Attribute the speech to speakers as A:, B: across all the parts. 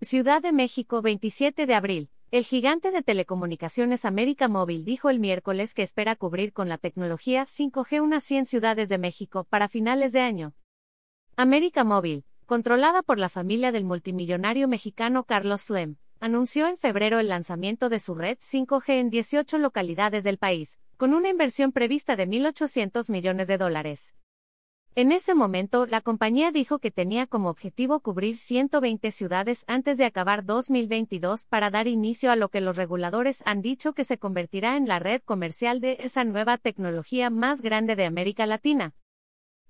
A: Ciudad de México, 27 de abril. El gigante de telecomunicaciones América Móvil dijo el miércoles que espera cubrir con la tecnología 5G unas 100 ciudades de México para finales de año. América Móvil, controlada por la familia del multimillonario mexicano Carlos Slim, anunció en febrero el lanzamiento de su red 5G en 18 localidades del país, con una inversión prevista de 1.800 millones de dólares. En ese momento, la compañía dijo que tenía como objetivo cubrir 120 ciudades antes de acabar 2022 para dar inicio a lo que los reguladores han dicho que se convertirá en la red comercial de esa nueva tecnología más grande de América Latina.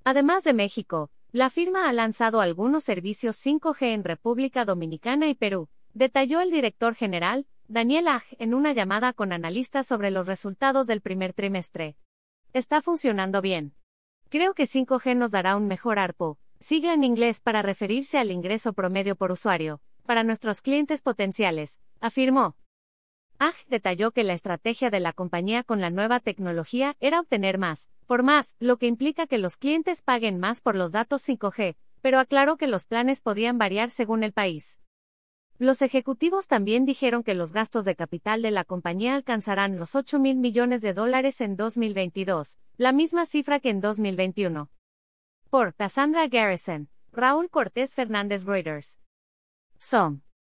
A: Además de México, la firma ha lanzado algunos servicios 5G en República Dominicana y Perú, detalló el director general, Daniel Aj, en una llamada con analistas sobre los resultados del primer trimestre. Está funcionando bien. Creo que 5G nos dará un mejor ARPO, sigla en inglés para referirse al ingreso promedio por usuario, para nuestros clientes potenciales, afirmó. AG detalló que la estrategia de la compañía con la nueva tecnología era obtener más, por más, lo que implica que los clientes paguen más por los datos 5G, pero aclaró que los planes podían variar según el país. Los ejecutivos también dijeron que los gastos de capital de la compañía alcanzarán los 8 mil millones de dólares en 2022, la misma cifra que en 2021. Por Cassandra Garrison, Raúl Cortés Fernández Reuters. SOM.